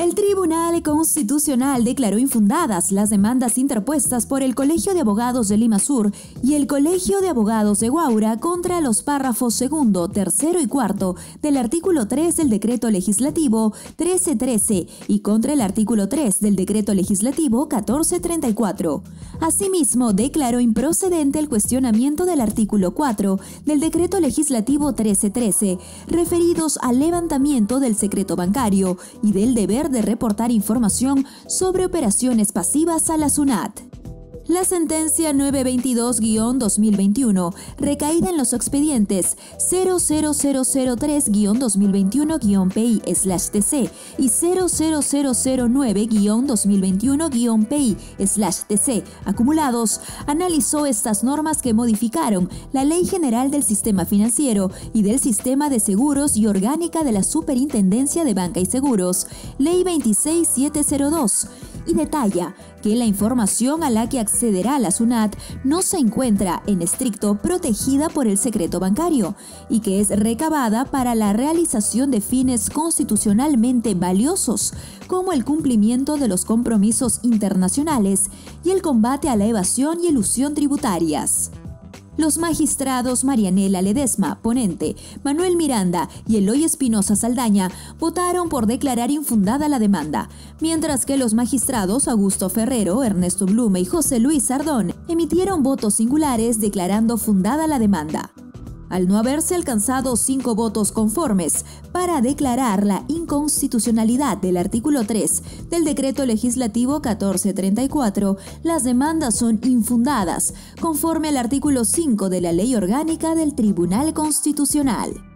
El Tribunal Constitucional declaró infundadas las demandas interpuestas por el Colegio de Abogados de Lima Sur y el Colegio de Abogados de Guaura contra los párrafos segundo, tercero y cuarto del artículo 3 del Decreto Legislativo 1313 y contra el artículo 3 del Decreto Legislativo 1434. Asimismo, declaró improcedente el cuestionamiento del artículo 4 del Decreto Legislativo 1313, referidos al levantamiento del secreto bancario y del deber de reportar información sobre operaciones pasivas a la SUNAT. La sentencia 922-2021, recaída en los expedientes 00003-2021-PI-TC y 00009-2021-PI-TC acumulados, analizó estas normas que modificaron la Ley General del Sistema Financiero y del Sistema de Seguros y Orgánica de la Superintendencia de Banca y Seguros, Ley 26702 y detalla que la información a la que accederá la SUNAT no se encuentra en estricto protegida por el secreto bancario y que es recabada para la realización de fines constitucionalmente valiosos como el cumplimiento de los compromisos internacionales y el combate a la evasión y elusión tributarias. Los magistrados Marianela Ledesma, ponente, Manuel Miranda y Eloy Espinosa Saldaña votaron por declarar infundada la demanda, mientras que los magistrados Augusto Ferrero, Ernesto Blume y José Luis Sardón emitieron votos singulares declarando fundada la demanda al no haberse alcanzado cinco votos conformes para declarar la inconstitucionalidad del artículo 3 del decreto legislativo 1434, las demandas son infundadas, conforme al artículo 5 de la Ley Orgánica del Tribunal Constitucional.